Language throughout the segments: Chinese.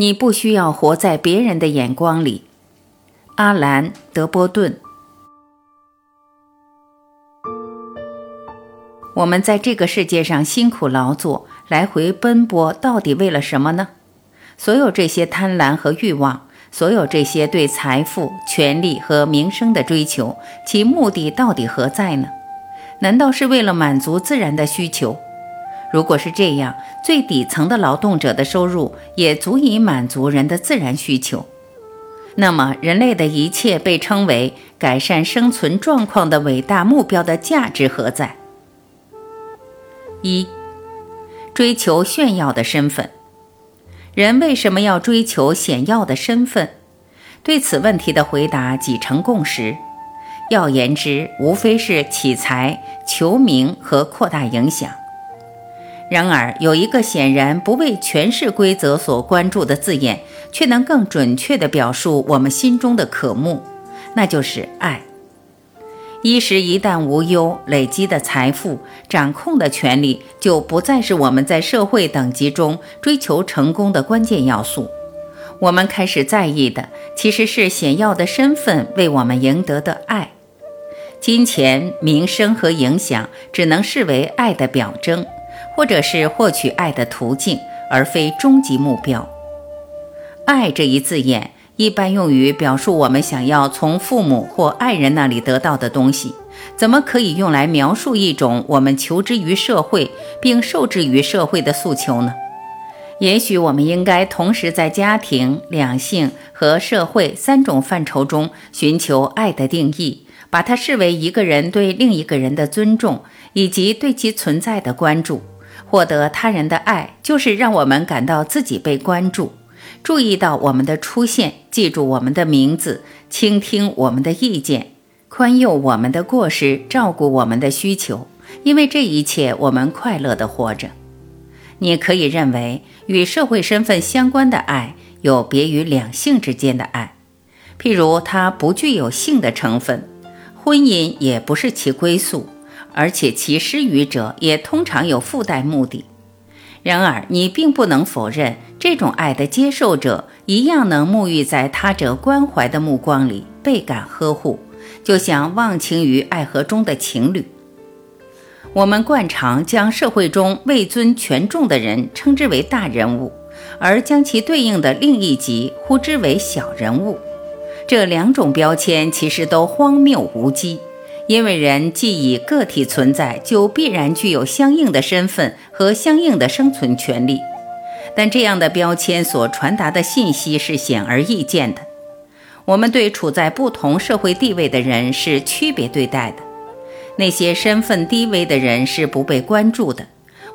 你不需要活在别人的眼光里。阿兰·德波顿。我们在这个世界上辛苦劳作，来回奔波，到底为了什么呢？所有这些贪婪和欲望，所有这些对财富、权力和名声的追求，其目的到底何在呢？难道是为了满足自然的需求？如果是这样，最底层的劳动者的收入也足以满足人的自然需求。那么，人类的一切被称为改善生存状况的伟大目标的价值何在？一、追求炫耀的身份。人为什么要追求显耀的身份？对此问题的回答几成共识。要言之，无非是起财、求名和扩大影响。然而，有一个显然不为权势规则所关注的字眼，却能更准确地表述我们心中的渴慕，那就是爱。衣食一旦无忧，累积的财富、掌控的权利，就不再是我们在社会等级中追求成功的关键要素。我们开始在意的，其实是显要的身份为我们赢得的爱。金钱、名声和影响，只能视为爱的表征。或者是获取爱的途径，而非终极目标。爱这一字眼一般用于表述我们想要从父母或爱人那里得到的东西，怎么可以用来描述一种我们求之于社会并受制于社会的诉求呢？也许我们应该同时在家庭、两性和社会三种范畴中寻求爱的定义，把它视为一个人对另一个人的尊重以及对其存在的关注。获得他人的爱，就是让我们感到自己被关注，注意到我们的出现，记住我们的名字，倾听我们的意见，宽宥我们的过失，照顾我们的需求。因为这一切，我们快乐地活着。你可以认为，与社会身份相关的爱有别于两性之间的爱，譬如它不具有性的成分，婚姻也不是其归宿。而且其施予者也通常有附带目的。然而，你并不能否认，这种爱的接受者一样能沐浴在他者关怀的目光里，倍感呵护，就像忘情于爱河中的情侣。我们惯常将社会中位尊权重的人称之为大人物，而将其对应的另一级呼之为小人物。这两种标签其实都荒谬无稽。因为人既以个体存在，就必然具有相应的身份和相应的生存权利。但这样的标签所传达的信息是显而易见的：我们对处在不同社会地位的人是区别对待的。那些身份低微的人是不被关注的。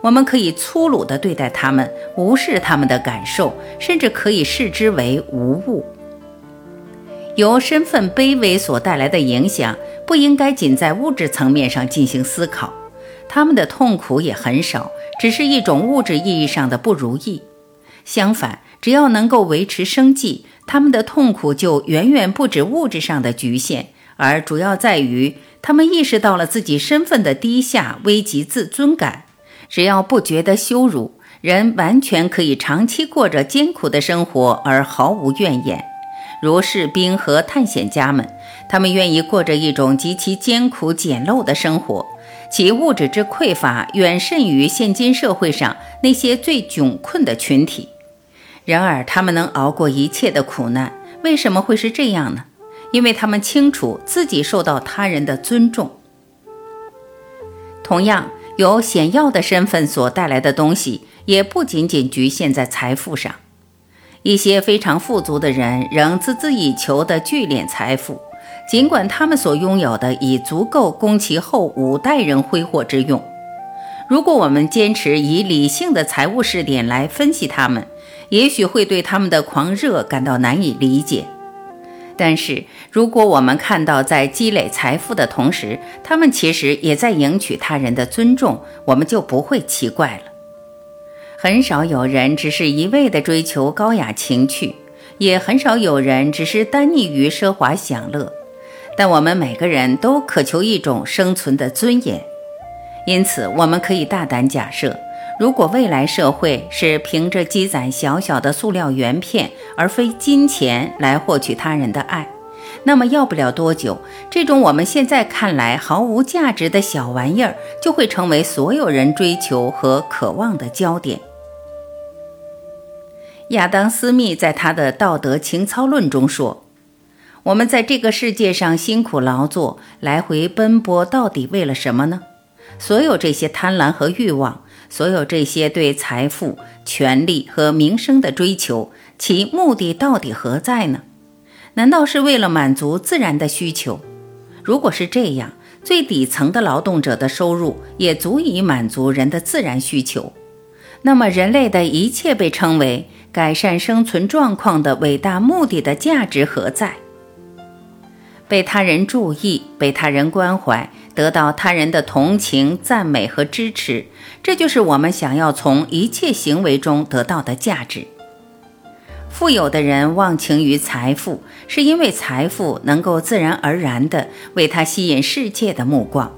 我们可以粗鲁地对待他们，无视他们的感受，甚至可以视之为无物。由身份卑微所带来的影响。不应该仅在物质层面上进行思考，他们的痛苦也很少，只是一种物质意义上的不如意。相反，只要能够维持生计，他们的痛苦就远远不止物质上的局限，而主要在于他们意识到了自己身份的低下，危及自尊感。只要不觉得羞辱，人完全可以长期过着艰苦的生活而毫无怨言。如士兵和探险家们，他们愿意过着一种极其艰苦简陋的生活，其物质之匮乏远甚于现今社会上那些最窘困的群体。然而，他们能熬过一切的苦难，为什么会是这样呢？因为他们清楚自己受到他人的尊重。同样，由显要的身份所带来的东西，也不仅仅局限在财富上。一些非常富足的人仍孜孜以求地聚敛财富，尽管他们所拥有的已足够供其后五代人挥霍之用。如果我们坚持以理性的财务试点来分析他们，也许会对他们的狂热感到难以理解。但是，如果我们看到在积累财富的同时，他们其实也在赢取他人的尊重，我们就不会奇怪了。很少有人只是一味地追求高雅情趣，也很少有人只是单溺于奢华享乐。但我们每个人都渴求一种生存的尊严，因此我们可以大胆假设：如果未来社会是凭着积攒小小的塑料圆片，而非金钱来获取他人的爱，那么要不了多久，这种我们现在看来毫无价值的小玩意儿，就会成为所有人追求和渴望的焦点。亚当·斯密在他的《道德情操论》中说：“我们在这个世界上辛苦劳作，来回奔波，到底为了什么呢？所有这些贪婪和欲望。”所有这些对财富、权力和名声的追求，其目的到底何在呢？难道是为了满足自然的需求？如果是这样，最底层的劳动者的收入也足以满足人的自然需求。那么，人类的一切被称为改善生存状况的伟大目的的价值何在？被他人注意，被他人关怀。得到他人的同情、赞美和支持，这就是我们想要从一切行为中得到的价值。富有的人忘情于财富，是因为财富能够自然而然地为他吸引世界的目光；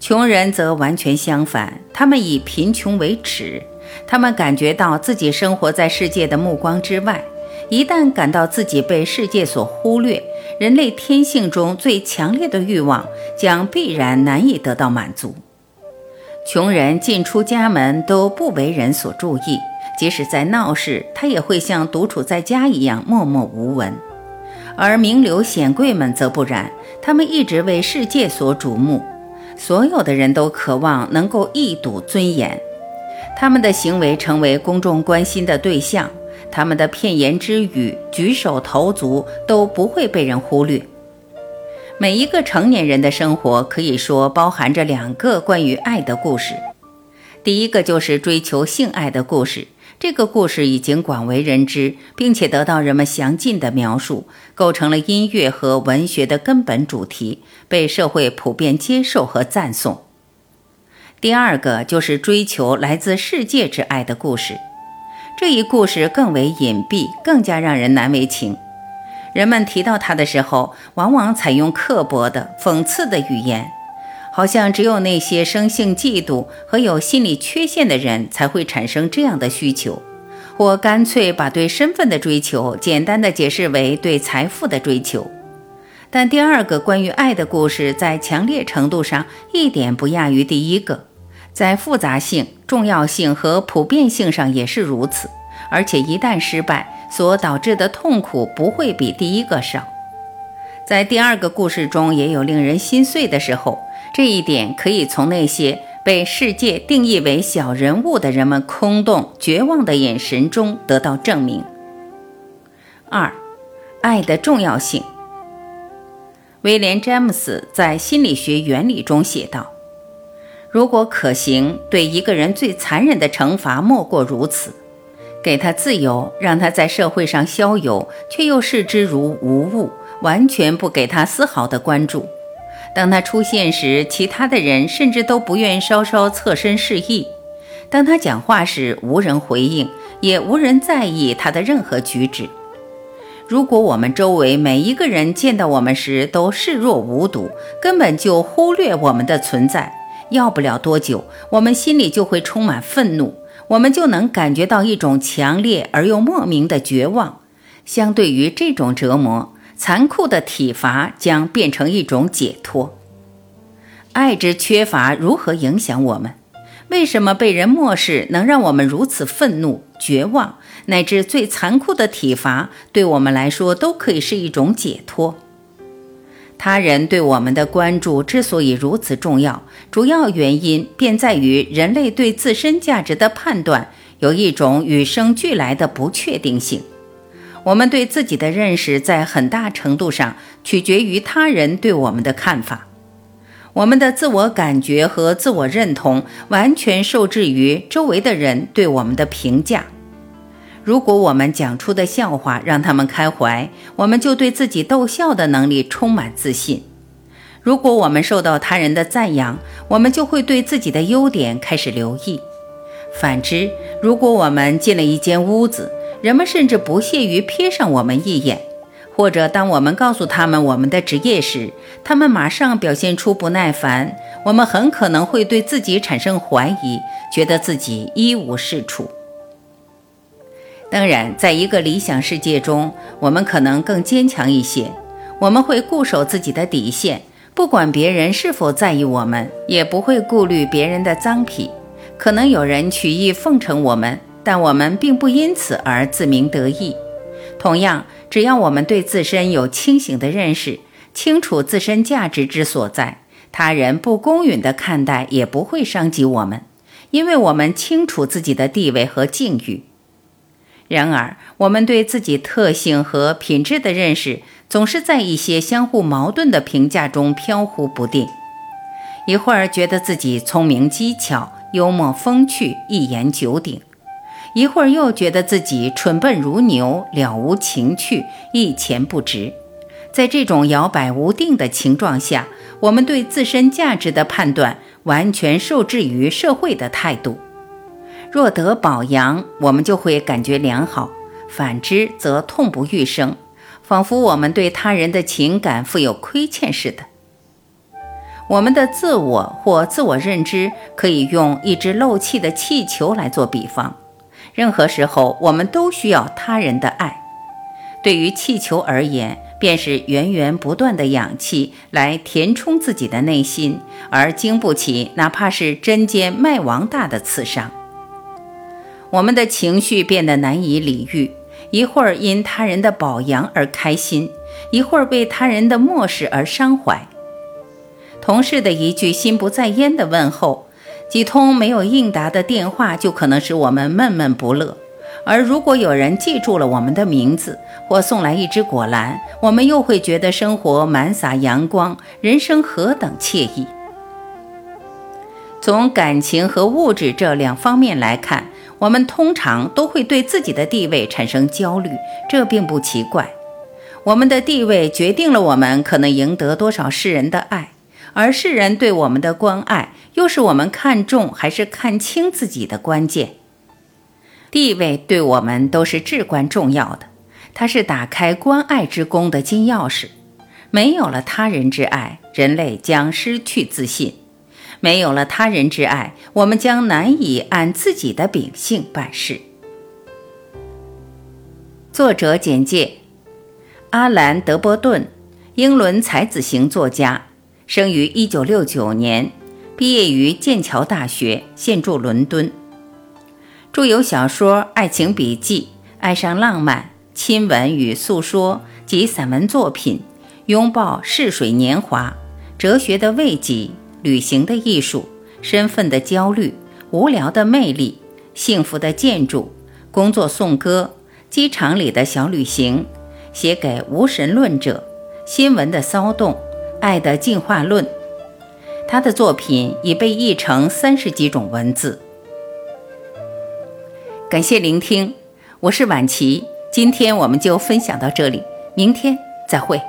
穷人则完全相反，他们以贫穷为耻，他们感觉到自己生活在世界的目光之外。一旦感到自己被世界所忽略，人类天性中最强烈的欲望将必然难以得到满足。穷人进出家门都不为人所注意，即使在闹市，他也会像独处在家一样默默无闻。而名流显贵们则不然，他们一直为世界所瞩目，所有的人都渴望能够一睹尊严，他们的行为成为公众关心的对象。他们的片言之语、举手投足都不会被人忽略。每一个成年人的生活可以说包含着两个关于爱的故事。第一个就是追求性爱的故事，这个故事已经广为人知，并且得到人们详尽的描述，构成了音乐和文学的根本主题，被社会普遍接受和赞颂。第二个就是追求来自世界之爱的故事。这一故事更为隐蔽，更加让人难为情。人们提到它的时候，往往采用刻薄的、讽刺的语言，好像只有那些生性嫉妒和有心理缺陷的人才会产生这样的需求，或干脆把对身份的追求简单的解释为对财富的追求。但第二个关于爱的故事，在强烈程度上一点不亚于第一个。在复杂性、重要性和普遍性上也是如此，而且一旦失败，所导致的痛苦不会比第一个少。在第二个故事中，也有令人心碎的时候，这一点可以从那些被世界定义为小人物的人们空洞、绝望的眼神中得到证明。二，爱的重要性。威廉·詹姆斯在《心理学原理》中写道。如果可行，对一个人最残忍的惩罚莫过如此：给他自由，让他在社会上逍遥，却又视之如无物，完全不给他丝毫的关注。当他出现时，其他的人甚至都不愿稍稍侧身示意；当他讲话时，无人回应，也无人在意他的任何举止。如果我们周围每一个人见到我们时都视若无睹，根本就忽略我们的存在。要不了多久，我们心里就会充满愤怒，我们就能感觉到一种强烈而又莫名的绝望。相对于这种折磨，残酷的体罚将变成一种解脱。爱之缺乏如何影响我们？为什么被人漠视能让我们如此愤怒、绝望，乃至最残酷的体罚对我们来说都可以是一种解脱？他人对我们的关注之所以如此重要，主要原因便在于人类对自身价值的判断有一种与生俱来的不确定性。我们对自己的认识在很大程度上取决于他人对我们的看法，我们的自我感觉和自我认同完全受制于周围的人对我们的评价。如果我们讲出的笑话让他们开怀，我们就对自己逗笑的能力充满自信；如果我们受到他人的赞扬，我们就会对自己的优点开始留意。反之，如果我们进了一间屋子，人们甚至不屑于瞥上我们一眼，或者当我们告诉他们我们的职业时，他们马上表现出不耐烦，我们很可能会对自己产生怀疑，觉得自己一无是处。当然，在一个理想世界中，我们可能更坚强一些，我们会固守自己的底线，不管别人是否在意我们，也不会顾虑别人的脏癖。可能有人曲意奉承我们，但我们并不因此而自鸣得意。同样，只要我们对自身有清醒的认识，清楚自身价值之所在，他人不公允的看待也不会伤及我们，因为我们清楚自己的地位和境遇。然而，我们对自己特性和品质的认识，总是在一些相互矛盾的评价中飘忽不定。一会儿觉得自己聪明机巧、幽默风趣、一言九鼎。一会儿又觉得自己蠢笨如牛，了无情趣，一钱不值。在这种摇摆无定的情状下，我们对自身价值的判断完全受制于社会的态度。若得保阳，我们就会感觉良好；反之，则痛不欲生，仿佛我们对他人的情感负有亏欠似的。我们的自我或自我认知，可以用一只漏气的气球来做比方。任何时候，我们都需要他人的爱。对于气球而言，便是源源不断的氧气来填充自己的内心，而经不起哪怕是针尖麦芒大的刺伤。我们的情绪变得难以理喻，一会儿因他人的褒扬而开心，一会儿被他人的漠视而伤怀。同事的一句心不在焉的问候。几通没有应答的电话，就可能使我们闷闷不乐；而如果有人记住了我们的名字，或送来一只果篮，我们又会觉得生活满洒阳光，人生何等惬意。从感情和物质这两方面来看，我们通常都会对自己的地位产生焦虑，这并不奇怪。我们的地位决定了我们可能赢得多少世人的爱。而世人对我们的关爱，又是我们看重还是看清自己的关键。地位对我们都是至关重要的，它是打开关爱之宫的金钥匙。没有了他人之爱，人类将失去自信；没有了他人之爱，我们将难以按自己的秉性办事。作者简介：阿兰·德波顿，英伦才子型作家。生于一九六九年，毕业于剑桥大学，现住伦敦。著有小说《爱情笔记》《爱上浪漫》《亲吻与诉说》及散文作品《拥抱逝水年华》《哲学的慰藉》《旅行的艺术》《身份的焦虑》《无聊的魅力》《幸福的建筑》《工作颂歌》《机场里的小旅行》《写给无神论者》《新闻的骚动》。爱的进化论，他的作品已被译成三十几种文字。感谢聆听，我是晚琪，今天我们就分享到这里，明天再会。